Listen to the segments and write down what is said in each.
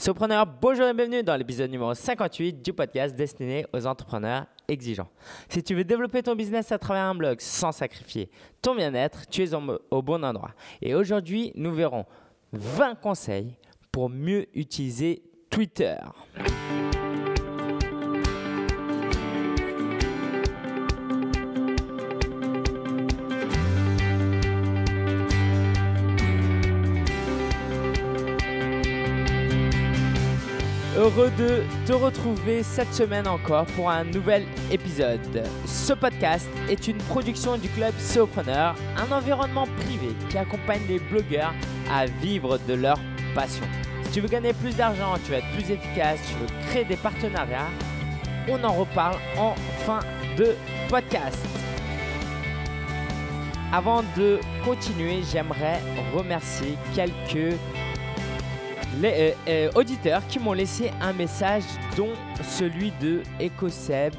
Sopreneur, bonjour et bienvenue dans l'épisode numéro 58 du podcast destiné aux entrepreneurs exigeants. Si tu veux développer ton business à travers un blog sans sacrifier ton bien-être, tu es au bon endroit. Et aujourd'hui, nous verrons 20 conseils pour mieux utiliser Twitter. Heureux de te retrouver cette semaine encore pour un nouvel épisode. Ce podcast est une production du club Sopreneur, un environnement privé qui accompagne les blogueurs à vivre de leur passion. Si tu veux gagner plus d'argent, tu veux être plus efficace, tu veux créer des partenariats, on en reparle en fin de podcast. Avant de continuer, j'aimerais remercier quelques les euh, euh, auditeurs qui m'ont laissé un message, dont celui de EcoSeb,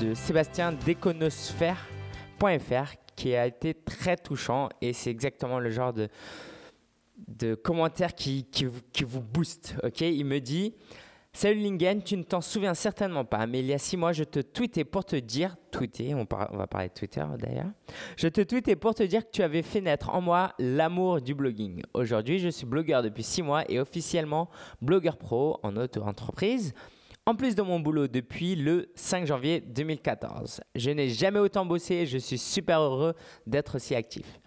de Sébastien d'Econosphère.fr, qui a été très touchant et c'est exactement le genre de, commentaire qui, vous booste. Il me dit Salut Lingen, tu ne t'en souviens certainement pas, mais il y a six mois, je te tweetais pour te dire, tweeter, on, va parler de Twitter d'ailleurs, je te tweetais pour te dire que tu avais fait naître en moi l'amour du blogging. Aujourd'hui, je suis blogueur depuis six mois et officiellement blogueur pro en auto-entreprise. En plus de mon boulot depuis le 5 janvier 2014. Je n'ai jamais autant bossé et je suis super heureux d'être aussi actif.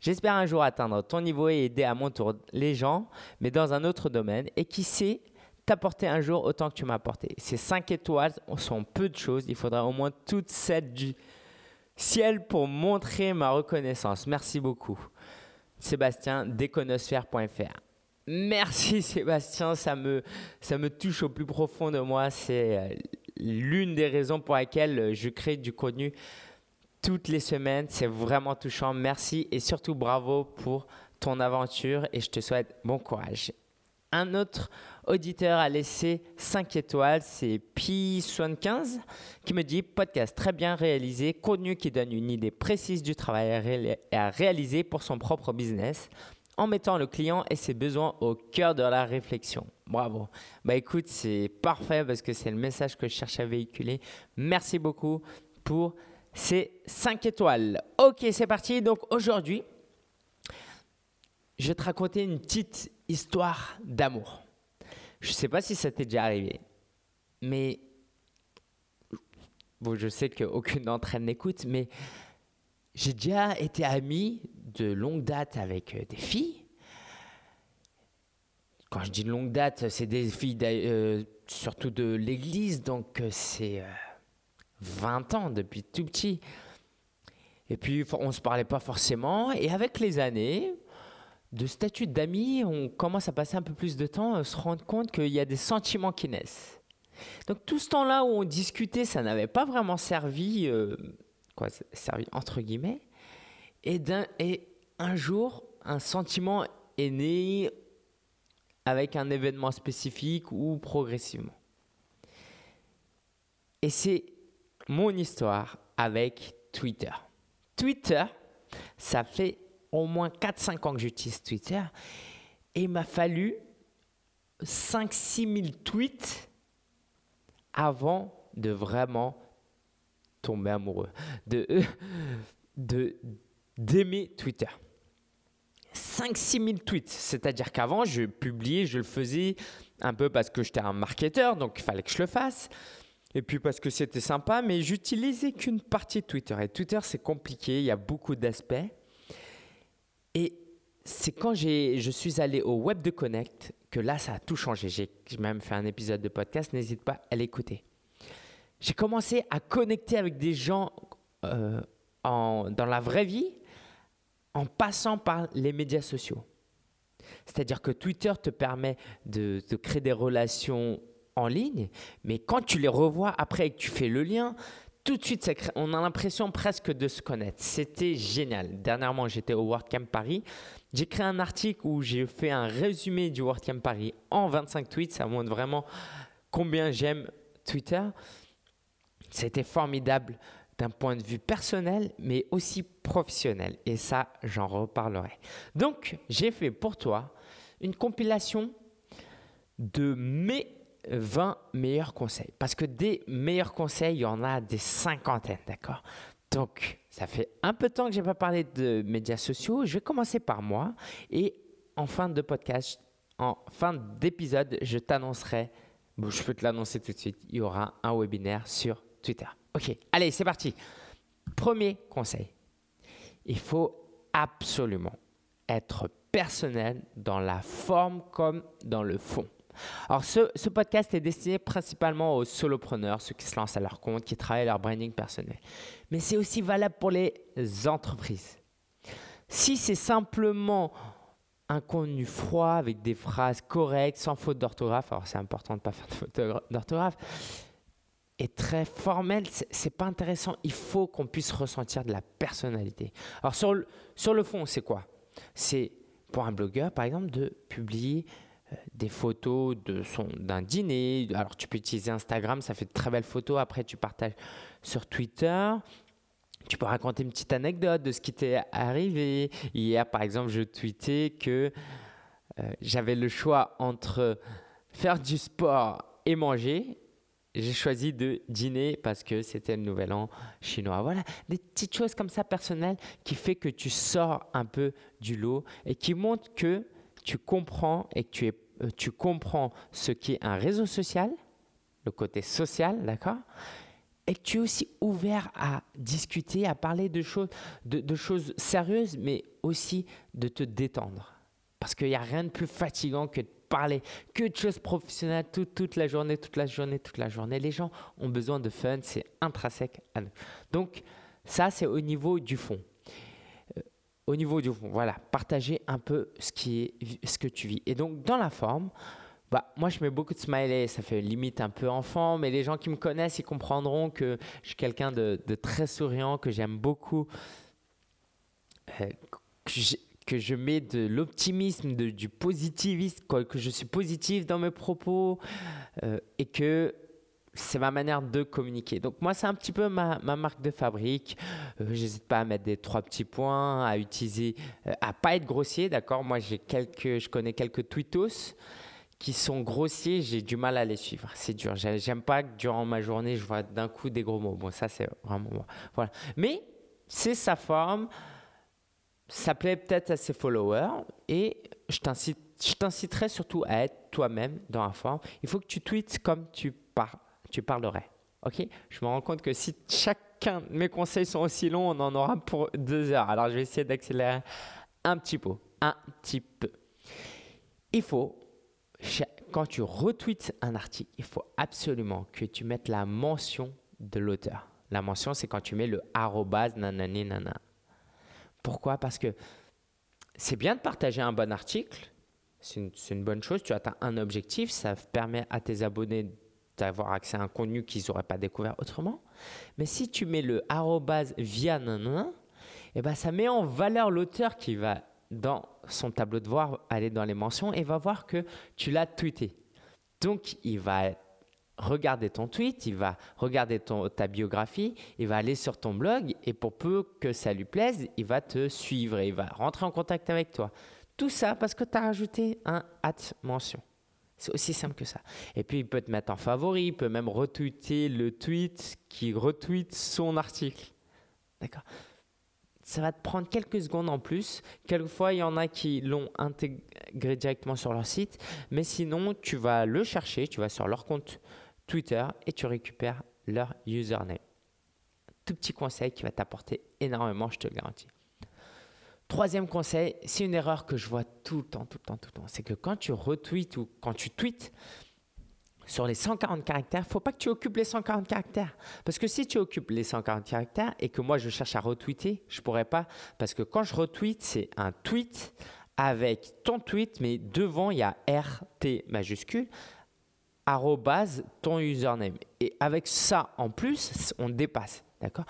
J'espère un jour atteindre ton niveau et aider à mon tour les gens, mais dans un autre domaine. Et qui sait, t'apporter un jour autant que tu m'as apporté. Ces cinq étoiles sont peu de choses. Il faudra au moins toutes celles du ciel pour montrer ma reconnaissance. Merci beaucoup. Sébastien, déconosphère.fr. Merci Sébastien, ça me, ça me touche au plus profond de moi. C'est euh, l'une des raisons pour lesquelles je crée du contenu toutes les semaines. C'est vraiment touchant. Merci et surtout bravo pour ton aventure et je te souhaite bon courage. Un autre auditeur a laissé 5 étoiles, c'est Pi75 qui me dit podcast très bien réalisé, contenu qui donne une idée précise du travail à réaliser pour son propre business en mettant le client et ses besoins au cœur de la réflexion. Bravo. Bah écoute, c'est parfait parce que c'est le message que je cherche à véhiculer. Merci beaucoup pour ces 5 étoiles. Ok, c'est parti. Donc aujourd'hui, je vais te raconter une petite histoire d'amour. Je ne sais pas si ça t'est déjà arrivé, mais bon, je sais qu'aucune d'entre elles n'écoute, mais j'ai déjà été ami de longue date avec euh, des filles. Quand je dis longue date, c'est des filles euh, surtout de l'église, donc euh, c'est 20 ans depuis tout petit. Et puis on ne se parlait pas forcément, et avec les années, de statut d'amis, on commence à passer un peu plus de temps, à se rendre compte qu'il y a des sentiments qui naissent. Donc tout ce temps-là où on discutait, ça n'avait pas vraiment servi, euh, quoi, servi entre guillemets. Et, et un jour, un sentiment est né avec un événement spécifique ou progressivement. Et c'est mon histoire avec Twitter. Twitter, ça fait au moins 4-5 ans que j'utilise Twitter. Et il m'a fallu 5-6 000 tweets avant de vraiment tomber amoureux, de, de, d'aimer Twitter. 5-6 000 tweets, c'est-à-dire qu'avant, je publiais, je le faisais un peu parce que j'étais un marketeur, donc il fallait que je le fasse. Et puis parce que c'était sympa, mais j'utilisais qu'une partie de Twitter. Et Twitter, c'est compliqué, il y a beaucoup d'aspects. Et c'est quand je suis allé au Web de Connect que là, ça a tout changé. J'ai même fait un épisode de podcast, n'hésite pas à l'écouter. J'ai commencé à connecter avec des gens euh, en, dans la vraie vie en passant par les médias sociaux. C'est-à-dire que Twitter te permet de, de, créer des relations en ligne, mais quand tu les revois après et que tu fais le lien, tout de suite, on a l'impression presque de se connaître. C'était génial. Dernièrement, j'étais au WordCamp Paris. J'ai créé un article où j'ai fait un résumé du WordCamp Paris en 25 tweets. Ça montre vraiment combien j'aime Twitter. C'était formidable d'un point de vue personnel, mais aussi professionnel. Et ça, j'en reparlerai. Donc, j'ai fait pour toi une compilation de mes 20 meilleurs conseils. Parce que des meilleurs conseils, il y en a des cinquantaines, d'accord? Donc, ça fait un peu de temps que je n'ai pas parlé de médias sociaux. Je vais commencer par moi. Et en fin de podcast, en fin d'épisode, je t'annoncerai, je peux te l'annoncer tout de suite, il y aura un webinaire sur Twitter. Ok, allez, c'est parti. Premier conseil, il faut absolument être personnel dans la forme comme dans le fond. Alors, ce, podcast est destiné principalement aux solopreneurs, ceux qui se lancent à leur compte, qui travaillent leur branding personnel. Mais c'est aussi valable pour les entreprises. Si c'est simplement un contenu froid avec des phrases correctes, sans faute d'orthographe, alors c'est important de ne pas faire de faute d'orthographe, et très formel, c'est pas intéressant. Il faut qu'on puisse ressentir de la personnalité. Alors sur le, sur le fond, c'est quoi? C'est pour un blogueur, par exemple, de publier des photos de son d'un dîner. Alors tu peux utiliser Instagram, ça fait de très belles photos. Après, tu partages sur Twitter. Tu peux raconter une petite anecdote de ce qui t'est arrivé. Hier, par exemple, je tweetais que euh, j'avais le choix entre faire du sport et manger. J'ai choisi de dîner parce que c'était le nouvel an chinois. Voilà, des petites choses comme ça personnelles qui fait que tu sors un peu du lot et qui montrent que tu comprends et tu, es, euh, tu comprends ce qui est un réseau social, le côté social, d'accord et que tu es aussi ouvert à discuter, à parler de choses, de, choses sérieuses, mais aussi de te détendre. Parce qu'il n'y a rien de plus fatigant que de parler que de choses professionnelles toute la journée, toute la journée, toute la journée. Les gens ont besoin de fun, c'est intrinsèque à nous. Donc, ça, c'est au niveau du fond au niveau du fond. Voilà, partager un peu ce, qui est, ce que tu vis. Et donc, dans la forme, bah, moi, je mets beaucoup de smileys. Ça fait limite un peu enfant, mais les gens qui me connaissent, ils comprendront que je suis quelqu'un de, très souriant, que j'aime beaucoup, euh, que, je, mets de l'optimisme, du positivisme, que je suis positif dans mes propos euh, et que c'est ma manière de communiquer. Donc moi, c'est un petit peu ma, marque de fabrique. Euh, j'hésite pas à mettre des trois petits points, à utiliser, euh, à pas être grossier, d'accord? Moi, j'ai quelques, je connais quelques tweetos qui sont grossiers. J'ai du mal à les suivre. C'est dur. J'aime pas que durant ma journée, je vois d'un coup des gros mots. Bon, ça, c'est vraiment moi. Voilà. Mais c'est sa forme. Ça plaît peut-être à ses followers et je t'inciterai surtout à être toi-même dans la forme. Il faut que tu tweets comme tu parles tu parlerais. Ok? Je me rends compte que si chacun de mes conseils sont aussi longs, on en aura pour deux heures. Alors je vais essayer d'accélérer un petit peu. Un petit peu. Il faut, quand tu retweets un article, il faut absolument que tu mettes la mention de l'auteur. La mention, c'est quand tu mets le arrobase nanani nana. Pourquoi? Parce que c'est bien de partager un bon article. C'est une, une, bonne chose. Tu atteins un objectif. Ça permet à tes abonnés avoir accès à un contenu qu'ils n'auraient pas découvert autrement. Mais si tu mets le arrobase via nanana, eh ben ça met en valeur l'auteur qui va dans son tableau de voir aller dans les mentions et va voir que tu l'as tweeté. Donc il va regarder ton tweet, il va regarder ta biographie, il va aller sur ton blog et pour peu que ça lui plaise, il va te suivre et il va rentrer en contact avec toi. Tout ça parce que tu as rajouté un at mention. C'est aussi simple que ça. Et puis, il peut te mettre en favori, il peut même retweeter le tweet qui retweet son article. D'accord Ça va te prendre quelques secondes en plus. Quelquefois, il y en a qui l'ont intégré directement sur leur site. Mais sinon, tu vas le chercher, tu vas sur leur compte Twitter et tu récupères leur username. Tout petit conseil qui va t'apporter énormément, je te le garantis. Troisième conseil, c'est une erreur que je vois tout le temps, tout le temps, tout le temps. C'est que quand tu retweets ou quand tu tweets sur les 140 caractères, faut pas que tu occupes les 140 caractères. Parce que si tu occupes les 140 caractères et que moi je cherche à retweeter, je pourrais pas. Parce que quand je retweet, c'est un tweet avec ton tweet, mais devant il y a RT majuscule, arrobase ton username. Et avec ça en plus, on dépasse. D'accord?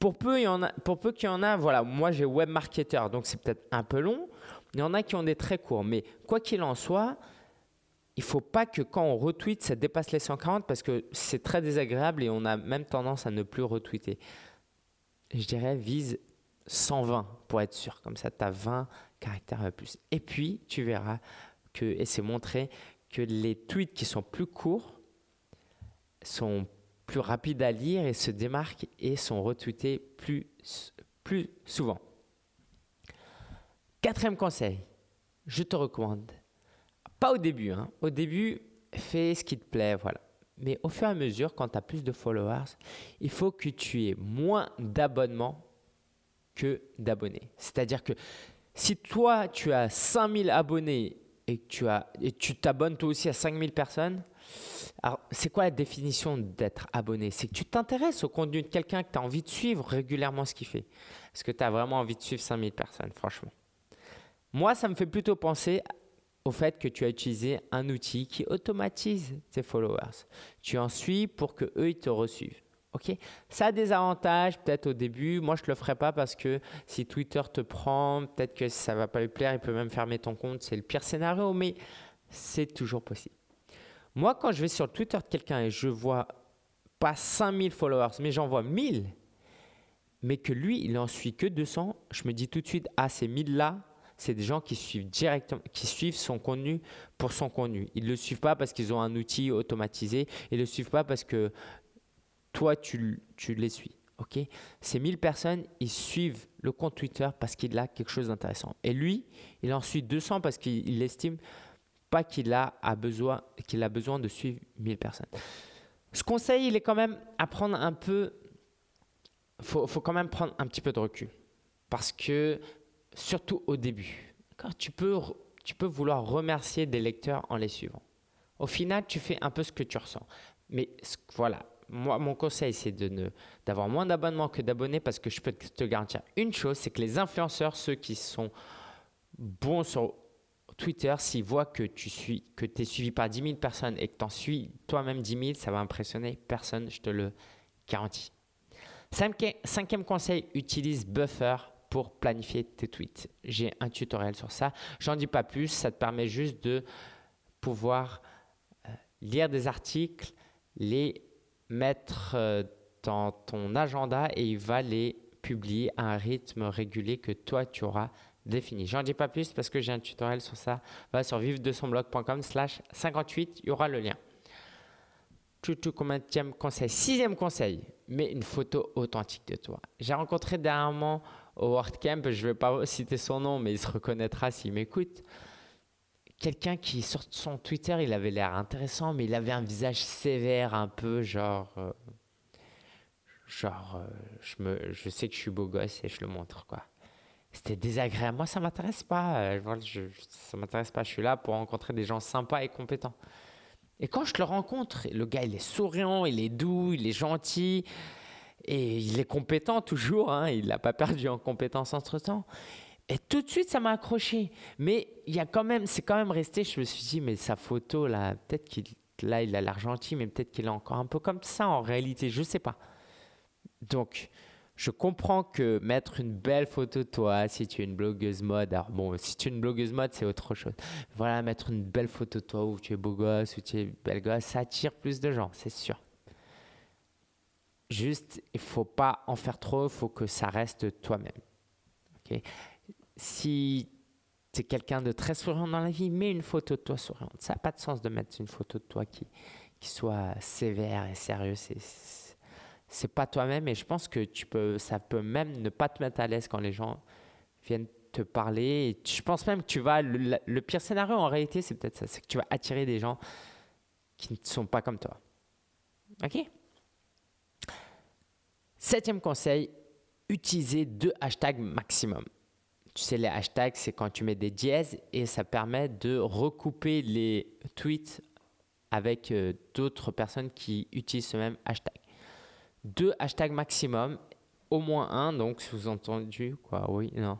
Pour peu, il y en a, pour peu qu'il y en a, voilà, moi j'ai web marketer, donc c'est peut-être un peu long. Il y en a qui ont des très courts, mais quoi qu'il en soit, il faut pas que quand on retweet, ça dépasse les 140 parce que c'est très désagréable et on a même tendance à ne plus retweeter. Je dirais vise 120 pour être sûr, comme ça tu as 20 caractères de plus. Et puis tu verras que, et c'est montré que les tweets qui sont plus courts sont plus rapides à lire et se démarquent et sont retweetés plus, plus souvent. Quatrième conseil, je te recommande, pas au début, hein. au début, fais ce qui te plaît, voilà. Mais au fur et à mesure, quand tu as plus de followers, il faut que tu aies moins d'abonnements que d'abonnés. C'est-à-dire que si toi, tu as 5000 abonnés et tu et tu t'abonnes toi aussi à 5000 personnes, alors c'est quoi la définition d'être abonné? C'est que tu t'intéresses au contenu de quelqu'un que tu as envie de suivre régulièrement ce qu'il fait. Est-ce que tu as vraiment envie de suivre 5000 personnes, franchement? Moi, ça me fait plutôt penser au fait que tu as utilisé un outil qui automatise tes followers. Tu en suis pour que eux ils te reçuivent. Ok, ça a des avantages peut-être au début. Moi, je le ferai pas parce que si Twitter te prend, peut-être que ça va pas lui plaire. Il peut même fermer ton compte. C'est le pire scénario, mais c'est toujours possible. Moi, quand je vais sur le Twitter de quelqu'un et je vois pas 5000 followers, mais j'en vois 1000, mais que lui, il en suit que 200, je me dis tout de suite, ah, ces 1000 là, c'est des gens qui suivent directement, qui suivent son contenu pour son contenu. Ils ne le suivent pas parce qu'ils ont un outil automatisé. Ils ne le suivent pas parce que toi, tu, tu les suis. ok? Ces 1000 personnes, ils suivent le compte Twitter parce qu'il a quelque chose d'intéressant. Et lui, il en suit 200 parce qu'il estime pas qu'il a, a, besoin, qu'il a besoin de suivre 1000 personnes. Ce conseil, il est quand même à prendre un peu. Il faut, faut, quand même prendre un petit peu de recul. Parce que, surtout au début, tu peux, tu peux vouloir remercier des lecteurs en les suivant. Au final, tu fais un peu ce que tu ressens. Mais voilà, moi, mon conseil, c'est de d'avoir moins d'abonnements que d'abonnés parce que je peux te garantir une chose, c'est que les influenceurs, ceux qui sont bons sur Twitter, s'ils voient que tu suis, que es suivi par 10 000 personnes et que tu en suis toi-même 10 000, ça va impressionner personne, je te le garantis. Cinquième conseil, utilise Buffer pour planifier tes tweets. J'ai un tutoriel sur ça. J'en dis pas plus, ça te permet juste de pouvoir euh, lire des articles, les mettre euh, dans ton agenda et il va les publier à un rythme régulier que toi tu auras défini. J'en dis pas plus parce que j'ai un tutoriel sur ça. Va sur vivre-de-son-blog.com slash 58, il y aura le lien. Tout, tout combien conseil Sixième conseil, mets une photo authentique de toi. J'ai rencontré dernièrement au WordCamp, je ne vais pas citer son nom, mais il se reconnaîtra s'il m'écoute quelqu'un qui sur son Twitter, il avait l'air intéressant, mais il avait un visage sévère, un peu genre, euh, genre, euh, je me, je sais que je suis beau gosse et je le montre quoi. C'était désagréable. Moi, ça m'intéresse pas. Euh, je, ça m'intéresse pas. Je suis là pour rencontrer des gens sympas et compétents. Et quand je le rencontre, le gars, il est souriant, il est doux, il est gentil et il est compétent toujours. Hein, il n'a pas perdu en compétence entre temps. Et tout de suite, ça m'a accroché. Mais il y a quand même, c'est quand même resté. Je me suis dit, mais sa photo là, peut-être qu'il là, il a l'air gentil, mais peut-être qu'il est encore un peu comme ça en réalité. Je sais pas. Donc, je comprends que mettre une belle photo de toi, si tu es une blogueuse mode, alors bon, si tu es une blogueuse mode, c'est autre chose. Voilà, mettre une belle photo de toi où tu es beau gosse, où tu es belle gosse, ça attire plus de gens, c'est sûr. Juste, il faut pas en faire trop, il faut que ça reste toi-même. ok? Si tu es quelqu'un de très souriant dans la vie, mets une photo de toi souriante. Ça n'a pas de sens de mettre une photo de toi qui, soit sévère et sérieux. C'est, c'est pas toi-même et je pense que tu peux, ça peut même ne pas te mettre à l'aise quand les gens viennent te parler. Je pense même que tu vas. Le, le pire scénario en réalité, c'est peut-être ça c'est que tu vas attirer des gens qui ne sont pas comme toi. Ok? Septième conseil, utiliser deux hashtags maximum tu sais, les hashtags, c'est quand tu mets des dièses et ça permet de recouper les tweets avec euh, d'autres personnes qui utilisent ce même hashtag. Deux hashtags maximum, au moins un, donc sous-entendu, quoi, oui, non.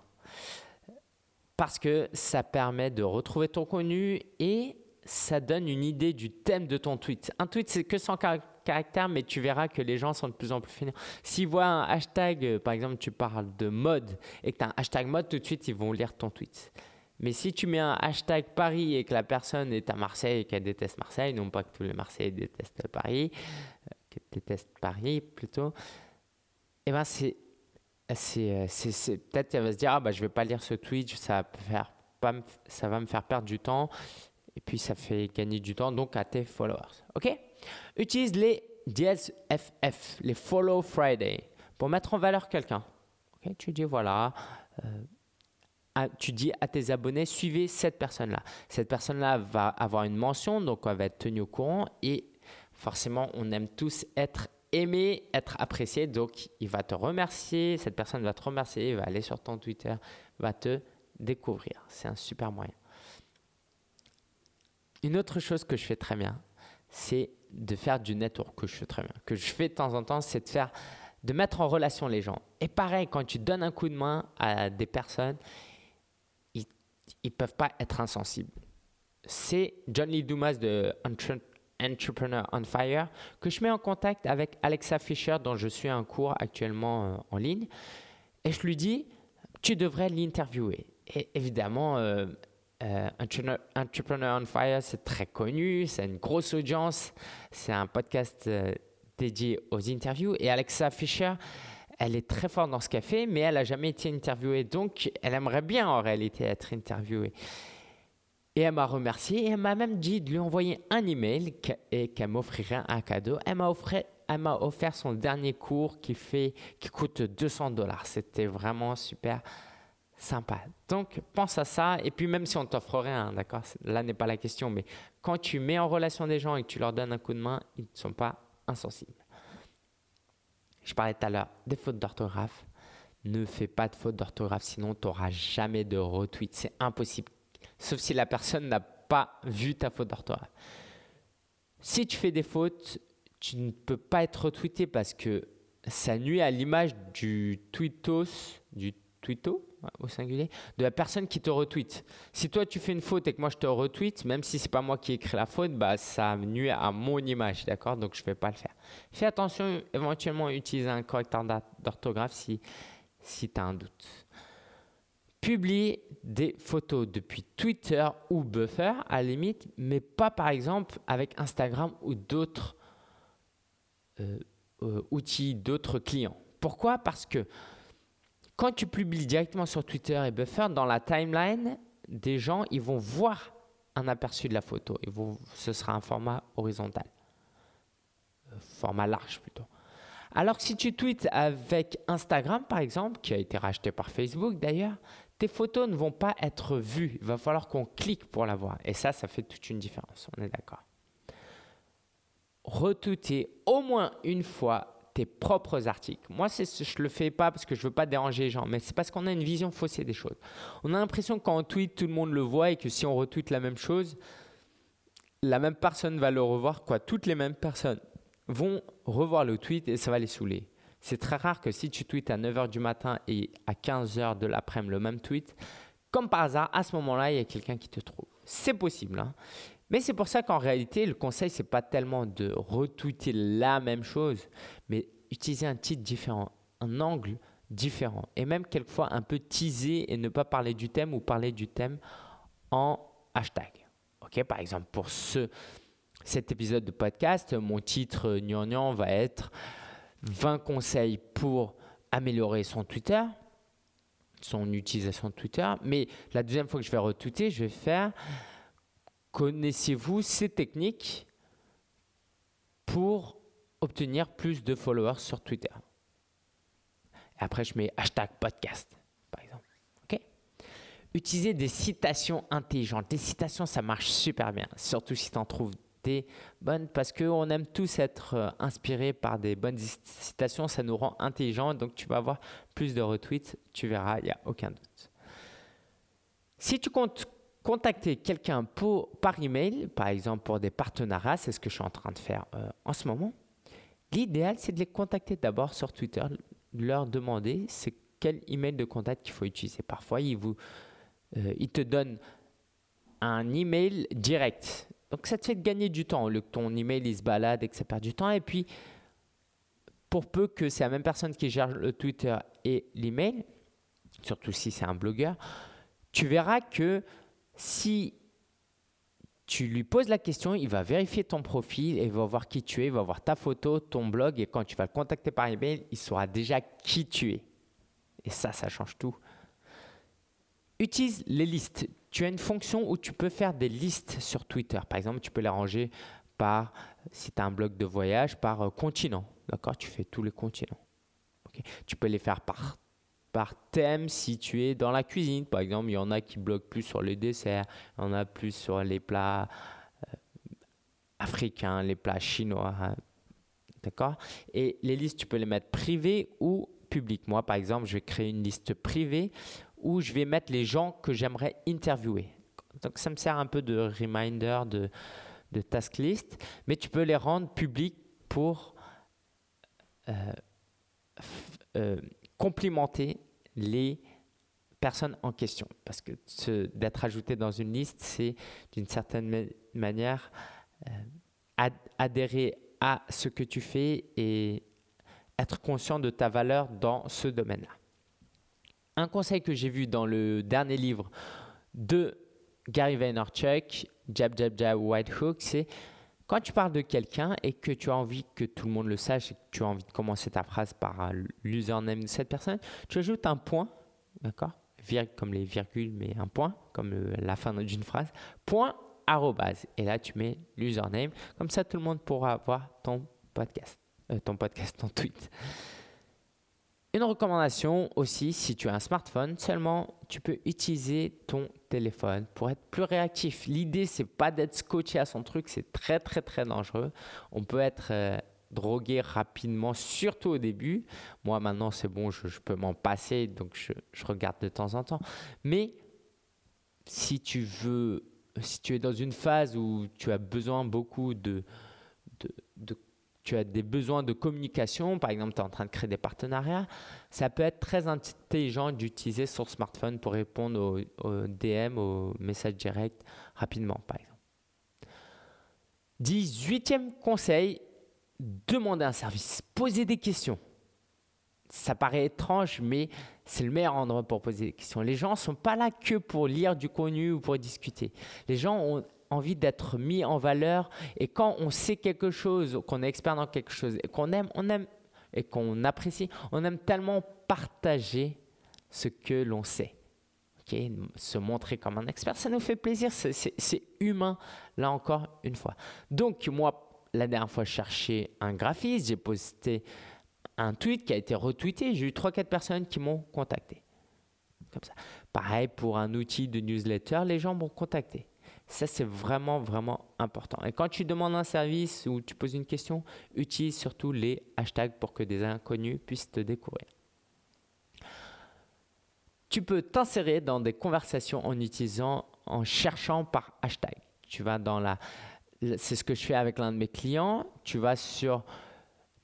Parce que ça permet de retrouver ton contenu et ça donne une idée du thème de ton tweet. Un tweet, c'est que 100 caractères, mais tu verras que les gens sont de plus en plus finis. S'ils voient un hashtag, euh, par exemple, tu parles de mode et que tu as un hashtag mode, tout de suite, ils vont lire ton tweet. Mais si tu mets un hashtag Paris et que la personne est à Marseille et qu'elle déteste Marseille, non pas que tous les Marseillais détestent Paris, qu'elle déteste Paris plutôt, eh ben c'est, peut-être qu'elle va se dire ah bah je vais pas lire ce tweet, ça va faire pas, ça va me faire perdre du temps Et puis ça fait gagner du temps donc à tes followers. OK? Utilise les DSFF, les Follow Friday, pour mettre en valeur quelqu'un. Ok? Tu dis voilà, euh, tu dis à tes abonnés, suivez cette personne-là. Cette personne-là va avoir une mention, donc elle va être tenue au courant et forcément, on aime tous être aimé, être apprécié. Donc, il va te remercier. Cette personne va te remercier. Il va aller sur ton Twitter, va te découvrir. C'est un super moyen. Une autre chose que je fais très bien, c'est de faire du network que je fais très bien, que je fais de temps en temps, c'est de faire, de mettre en relation les gens. Et pareil, quand tu donnes un coup de main à des personnes, ils ne peuvent pas être insensibles. C'est John Lee Dumas de Entrepreneur on Fire que je mets en contact avec Alexa Fisher dont je suis un cours actuellement euh, en ligne. Et je lui dis, tu devrais l'interviewer. Et évidemment, euh, euh, Entrepreneur on Fire, c'est très connu, c'est une grosse audience, c'est un podcast dédié aux interviews. Et Alexa Fisher, elle est très forte dans ce qu'elle fait, mais elle n'a jamais été interviewée. Donc, elle aimerait bien en réalité être interviewée. Et elle m'a remercié et elle m'a même dit de lui envoyer un email et qu'elle m'offrirait un cadeau. Elle m'a offert, son dernier cours qui, fait, qui coûte 200 dollars. C'était vraiment super sympa. Donc, pense à ça. Et puis, même si on t'offre rien, d'accord Là n'est pas la question. Mais quand tu mets en relation des gens et que tu leur donnes un coup de main, ils ne sont pas insensibles. Je parlais tout à l'heure des fautes d'orthographe. Ne fais pas de fautes d'orthographe, sinon tu n'auras jamais de retweet. C'est impossible. Sauf si la personne n'a pas vu ta faute d'orthographe. Si tu fais des fautes, tu ne peux pas être retweeté parce que ça nuit à l'image du tweetos, du tweeto, au singulier, de la personne qui te retweet. Si toi tu fais une faute et que moi je te retweet, même si c'est pas moi qui ai écrit la faute, bah ça nuit à mon image, d'accord? Donc je vais pas le faire. Fais attention, éventuellement utiliser un correcteur d'orthographe si si tu as un doute. Publie des photos depuis Twitter ou Buffer à la limite, mais pas par exemple avec Instagram ou d'autres euh, euh, outils, d'autres clients. Pourquoi? Parce que quand tu publies directement sur Twitter et Buffer, dans la timeline, des gens, ils vont voir un aperçu de la photo. Ce sera un format horizontal. Euh, format large plutôt. Alors que si tu tweets avec Instagram, par exemple, qui a été racheté par Facebook d'ailleurs, tes photos ne vont pas être vues. Il va falloir qu'on clique pour la voir. Et ça, ça fait toute une différence. On est d'accord. Retweeter au moins une fois tes propres articles. Moi, je ne le fais pas parce que je veux pas déranger les gens, mais c'est parce qu'on a une vision faussée des choses. On a l'impression que quand on tweet, tout le monde le voit et que si on retweet la même chose, la même personne va le revoir. Quoi. Toutes les mêmes personnes vont revoir le tweet et ça va les saouler. C'est très rare que si tu tweets à 9h du matin et à 15h de l'après-midi le même tweet, comme par hasard, à ce moment-là, il y a quelqu'un qui te trouve. C'est possible. Hein. Mais c'est pour ça qu'en réalité, le conseil, c'est pas tellement de retweeter la même chose, mais utiliser un titre différent, un angle différent, et même quelquefois un peu teaser et ne pas parler du thème ou parler du thème en hashtag. Ok, par exemple, pour ce, cet épisode de podcast, mon titre gnangnan va être 20 conseils pour améliorer son Twitter, son utilisation de Twitter. Mais la deuxième fois que je vais retweeter, je vais faire Connaissez-vous ces techniques pour obtenir plus de followers sur Twitter? Après, je mets hashtag podcast, par exemple. OK? Utilisez des citations intelligentes. Des citations, ça marche super bien, surtout si tu en trouves des bonnes, parce qu'on aime tous être euh, inspirés par des bonnes citations, ça nous rend intelligents, donc tu vas avoir plus de retweets, tu verras, il n'y a aucun doute. Si tu comptes contacter quelqu'un par email, par exemple pour des partenariats, c'est ce que je suis en train de faire euh, en ce moment. L'idéal, c'est de les contacter d'abord sur Twitter, leur demander c'est quel email de contact qu'il faut utiliser. Parfois, ils, vous, euh, ils te donnent un email direct. Donc, ça te fait gagner du temps. Le, ton email, il se balade et que ça perd du temps. Et puis, pour peu que c'est la même personne qui gère le Twitter et l'email, surtout si c'est un blogueur, tu verras que si tu lui poses la question, il va vérifier ton profil et il va voir qui tu es, il va voir ta photo, ton blog et quand tu vas le contacter par email, il saura déjà qui tu es. Et ça, ça change tout. Utilise les listes. Tu as une fonction où tu peux faire des listes sur Twitter. Par exemple, tu peux les ranger par, si tu as un blog de voyage, par euh, continent. D'accord? Tu fais tous les continents. Tu peux les faire par, par thème si tu es dans la cuisine. Par exemple, il y en a qui bloquent plus sur les desserts, il y en a plus sur les plats euh, africains, les plats chinois. Hein. D'accord? Et les listes, tu peux les mettre privées ou publiques. Moi, par exemple, je vais créer une liste privée où je vais mettre les gens que j'aimerais interviewer. Donc, ça me sert un peu de reminder, de, task list, mais tu peux les rendre publics pour euh, euh, complimenter les personnes en question. Parce que d'être ajouté dans une liste, c'est d'une certaine manière euh, adhérer à ce que tu fais et être conscient de ta valeur dans ce domaine-là. Un conseil que j'ai vu dans le dernier livre de Gary Vaynerchuk, Jab Jab Jab White Hook, c'est quand tu parles de quelqu'un et que tu as envie que tout le monde le sache et que tu as envie de commencer ta phrase par euh, l'username de cette personne, tu ajoutes un point, d'accord? Comme les virgules, mais un point, comme la fin d'une phrase, point arrobase. Et là, tu mets l'username. Comme ça, tout le monde pourra voir ton podcast, euh, ton podcast, ton tweet. Une recommandation aussi, si tu as un smartphone, seulement tu peux utiliser ton téléphone pour être plus réactif. L'idée, c'est pas d'être scotché à son truc, c'est très très très dangereux. On peut être euh, drogué rapidement, surtout au début. Moi maintenant, c'est bon, je, peux m'en passer, donc je, je, regarde de temps en temps. Mais si tu veux, si tu es dans une phase où tu as besoin beaucoup de, tu as des besoins de communication, par exemple, tu es en train de créer des partenariats, ça peut être très intelligent d'utiliser son smartphone pour répondre aux, DM, aux messages directs rapidement, par exemple. 18e conseil, demander un service, poser des questions. Ça paraît étrange, mais c'est le meilleur endroit pour poser des questions. Les gens ne sont pas là que pour lire du contenu ou pour discuter. Les gens ont envie d'être mis en valeur. Et quand on sait quelque chose, qu'on est expert dans quelque chose, et qu'on aime, on aime, et qu'on apprécie, on aime tellement partager ce que l'on sait. Se montrer comme un expert, ça nous fait plaisir, c'est humain, là encore une fois. Donc moi, la dernière fois, je cherchais un graphiste, j'ai posté un tweet qui a été retweeté, j'ai eu 3-4 personnes qui m'ont contacté. Comme ça. Pareil pour un outil de newsletter, les gens m'ont contacté. Ça, c'est vraiment, vraiment important. Et quand tu demandes un service ou tu poses une question, utilise surtout les hashtags pour que des inconnus puissent te découvrir. Tu peux t'insérer dans des conversations en utilisant, en cherchant par hashtag. Tu vas dans la, c'est ce que je fais avec l'un de mes clients. Tu vas sur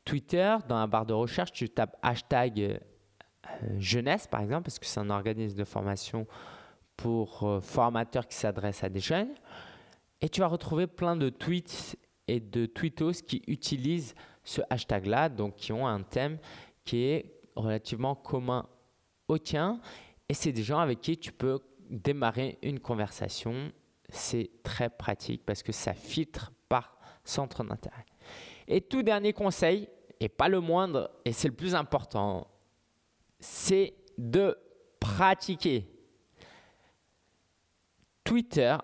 Twitter, dans la barre de recherche, tu tapes hashtag euh, jeunesse, par exemple, parce que c'est un organisme de formation pour euh, formateurs qui s'adressent à des jeunes. Et tu vas retrouver plein de tweets et de tweetos qui utilisent ce hashtag-là, donc qui ont un thème qui est relativement commun au tien. Et c'est des gens avec qui tu peux démarrer une conversation. C'est très pratique parce que ça filtre par centre d'intérêt. Et tout dernier conseil, et pas le moindre, et c'est le plus important, c'est de pratiquer. Twitter,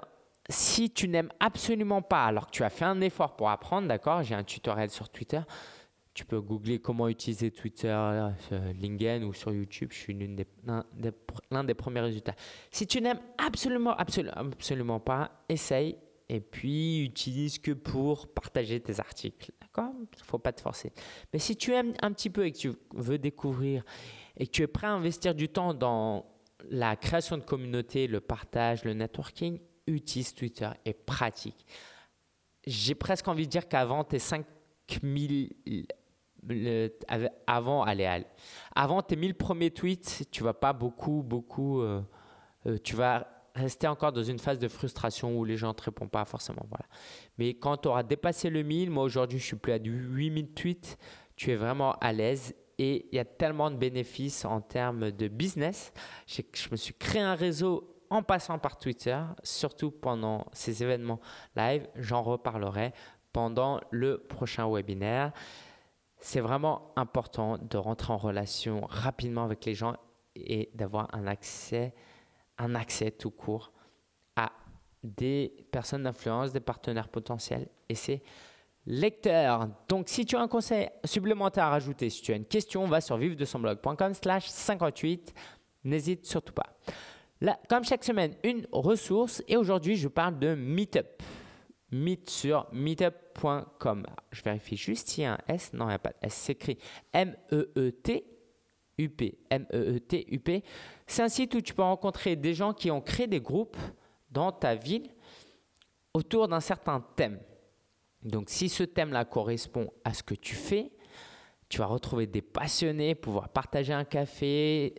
si tu n'aimes absolument pas, alors que tu as fait un effort pour apprendre, d'accord, j'ai un tutoriel sur Twitter, tu peux googler comment utiliser Twitter, euh, LinkedIn ou sur YouTube, je suis l'un des, des, premiers résultats. Si tu n'aimes absolument, absolument, absolument pas, essaye et puis utilise que pour partager tes articles, d'accord Il ne faut pas te forcer. Mais si tu aimes un petit peu et que tu veux découvrir et que tu es prêt à investir du temps dans la création de communauté, le partage, le networking, utilise Twitter et pratique. J'ai presque envie de dire qu'avant tes 5000 avant allez, avant tes 1000 premiers tweets, tu vas pas beaucoup beaucoup euh, euh, tu vas rester encore dans une phase de frustration où les gens ne te répondent pas forcément voilà. Mais quand tu auras dépassé le 1000, moi aujourd'hui je suis plus à du 8000 tweets, tu es vraiment à l'aise et il y a tellement de bénéfices en termes de business. Je, me suis créé un réseau en passant par Twitter, surtout pendant ces événements live. J'en reparlerai pendant le prochain webinaire. C'est vraiment important de rentrer en relation rapidement avec les gens et d'avoir un accès, un accès tout court des personnes d'influence, des partenaires potentiels et c'est lecteurs. Donc, si tu as un conseil supplémentaire à rajouter, si tu as une question, va sur vive de son blog.com slash 58. N'hésite surtout pas. Là, comme chaque semaine, une ressource. Et aujourd'hui, je parle de Meetup. Meet sur meetup.com. Je vérifie juste s'il y a un S. Non, il n'y a pas de S. C'est écrit M-E-E-T-U-P. M-E-E-T-U-P. C'est un site où tu peux rencontrer des gens qui ont créé des groupes dans ta ville autour d'un certain thème. Donc si ce thème-là correspond à ce que tu fais, tu vas retrouver des passionnés, pouvoir partager un café,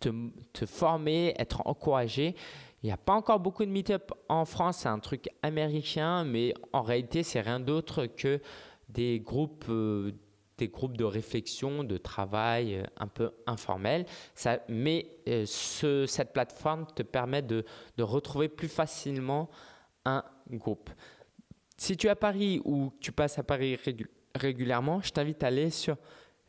te, former, être encouragé. Il n'y a pas encore beaucoup de meet-up en France, c'est un truc américain, mais en réalité, c'est rien d'autre que des groupes, euh, des groupes de réflexion, de travail euh, un peu informels. Ça, mais euh, ce, cette plateforme te permet de, de retrouver plus facilement un groupe. Si tu es à Paris ou tu passes à Paris régulièrement, je t'invite à aller sur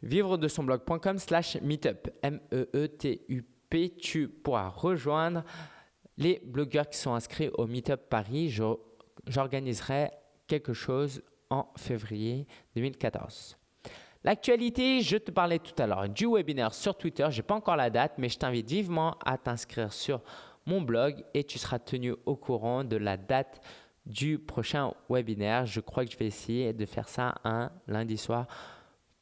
vivre de son blog.com slash meetup. M-E-E-T-U-P. Tu pourras rejoindre les blogueurs qui sont inscrits au Meetup Paris. J'organiserai quelque chose en février 2014. L'actualité, je te parlais tout à l'heure du webinaire sur Twitter. Je n'ai pas encore la date, mais je t'invite vivement à t'inscrire sur mon blog et tu seras tenu au courant de la date du prochain webinaire. Je crois que je vais essayer de faire ça un lundi soir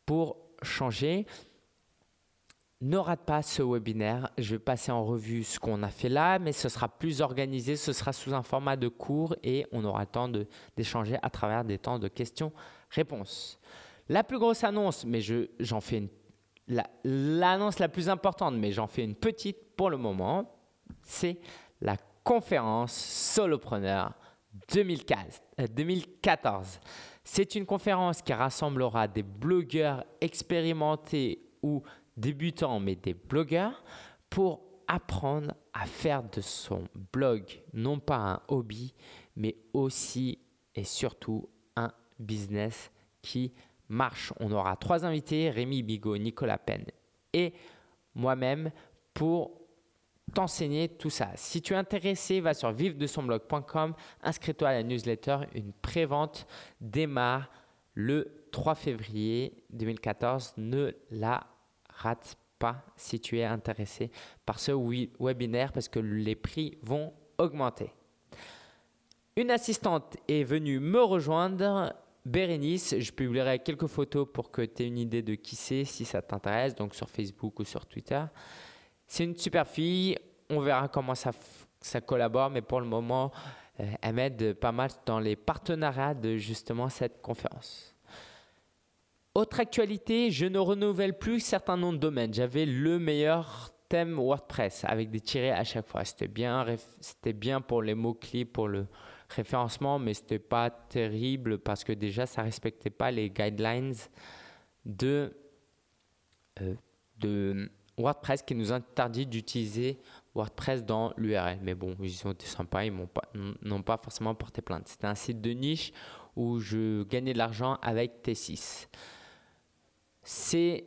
pour changer. Ne rate pas ce webinaire. Je vais passer en revue ce qu'on a fait là, mais ce sera plus organisé. Ce sera sous un format de cours et on aura le temps d'échanger à travers des temps de questions-réponses. La plus grosse annonce, mais j'en fais une. L'annonce la, la plus importante, mais j'en fais une petite pour le moment, c'est la conférence Solopreneur 2014. Euh, C'est une conférence qui rassemblera des blogueurs expérimentés ou débutants, mais des blogueurs, pour apprendre à faire de son blog non pas un hobby, mais aussi et surtout un business qui marche. On aura trois invités, Rémi Bigot, Nicolas Penn et moi-même, pour t'enseigner tout ça. Si tu es intéressé, va sur vive-de-son-blog.com, inscris-toi à la newsletter. Une prévente démarre le 3 février 2014. Ne la rate pas si tu es intéressé par ce webinaire parce que les prix vont augmenter. Une assistante est venue me rejoindre. Bérénice, je publierai quelques photos pour que tu aies une idée de qui c'est si ça t'intéresse, donc sur Facebook ou sur Twitter. C'est une super fille. On verra comment ça, ça collabore, mais pour le moment, euh, elle m'aide pas mal dans les partenariats de justement cette conférence. Autre actualité, je ne renouvelle plus certains noms de domaines. J'avais le meilleur thème WordPress avec des tirés à chaque fois. C'était bien, c'était bien pour les mots-clés, pour le référencement, mais c'était pas terrible parce que déjà ça respectait pas les guidelines de, euh, de WordPress qui nous interdit d'utiliser WordPress dans l'URL. Mais bon, ils ont été sympas, ils n'ont pas, forcément porté plainte. C'était un site de niche où je gagnais de l'argent avec T6. C'est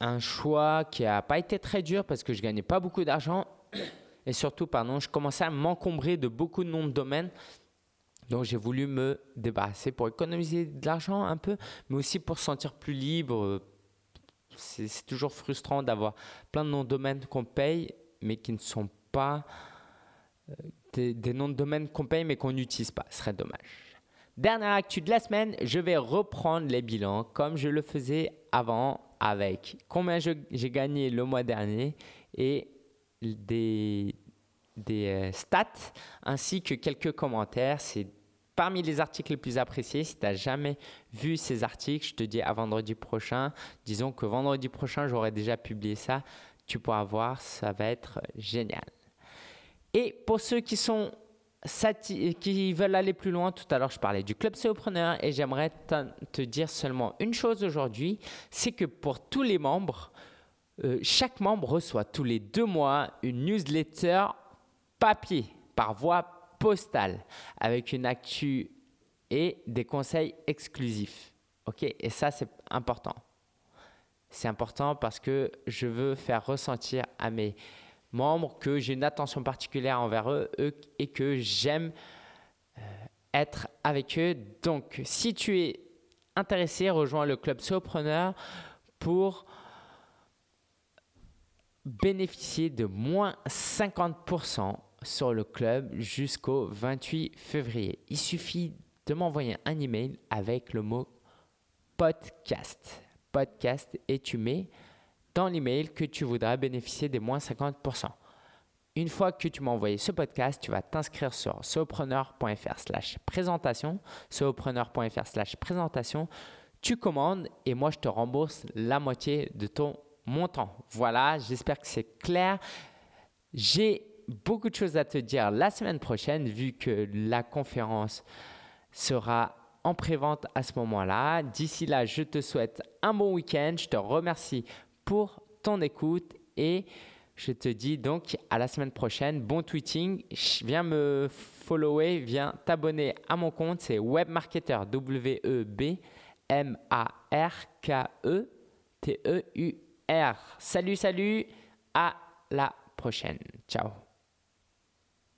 un choix qui n'a pas été très dur parce que je gagnais pas beaucoup d'argent et surtout, pardon, je commençais à m'encombrer de beaucoup de noms de domaines. Donc j'ai voulu me débarrasser pour économiser de l'argent un peu, mais aussi pour se sentir plus libre, c'est toujours frustrant d'avoir plein de noms de domaine qu'on paye, mais qui ne sont pas euh, des, noms de domaine qu'on paye, mais qu'on n'utilise pas. Ce serait dommage. Dernière actu de la semaine, je vais reprendre les bilans comme je le faisais avant avec combien j'ai gagné le mois dernier et des, des euh, stats ainsi que quelques commentaires. Parmi les articles les plus appréciés. Si tu n'as jamais vu ces articles, je te dis à vendredi prochain. Disons que vendredi prochain, j'aurai déjà publié ça. Tu pourras voir, ça va être génial. Et pour ceux qui sont qui veulent aller plus loin, tout à l'heure je parlais du club Solopreneur et j'aimerais te dire seulement une chose aujourd'hui, c'est que pour tous les membres, euh, chaque membre reçoit tous les deux mois une newsletter papier par voie postale avec une actu et des conseils exclusifs. OK Et ça, c'est important. C'est important parce que je veux faire ressentir à mes membres que j'ai une attention particulière envers eux, et que j'aime être avec eux. Donc, si tu es intéressé, rejoins le club Sopreneur pour bénéficier de moins 50% sur le club jusqu'au 28 février. Il suffit de m'envoyer un email avec le mot podcast. Podcast et tu mets dans l'email que tu voudras bénéficier des moins 50%. Une fois que tu m'as envoyé ce podcast, tu vas t'inscrire sur sopreneur.fr slash présentation, sopreneur.fr slash présentation, tu commandes et moi je te rembourse la moitié de ton montant. Voilà, j'espère que c'est clair. J'ai beaucoup de choses à te dire la semaine prochaine vu que la conférence sera en prévente à ce moment-là. D'ici là, je te souhaite un bon week-end. Je te remercie pour ton écoute et je te dis donc à la semaine prochaine. Bon tweeting. Viens me follower, viens t'abonner à mon compte. C'est Webmarketer, W-E-B-M-A-R-K-E-T-E-U-R. Salut, salut. À la prochaine. Ciao.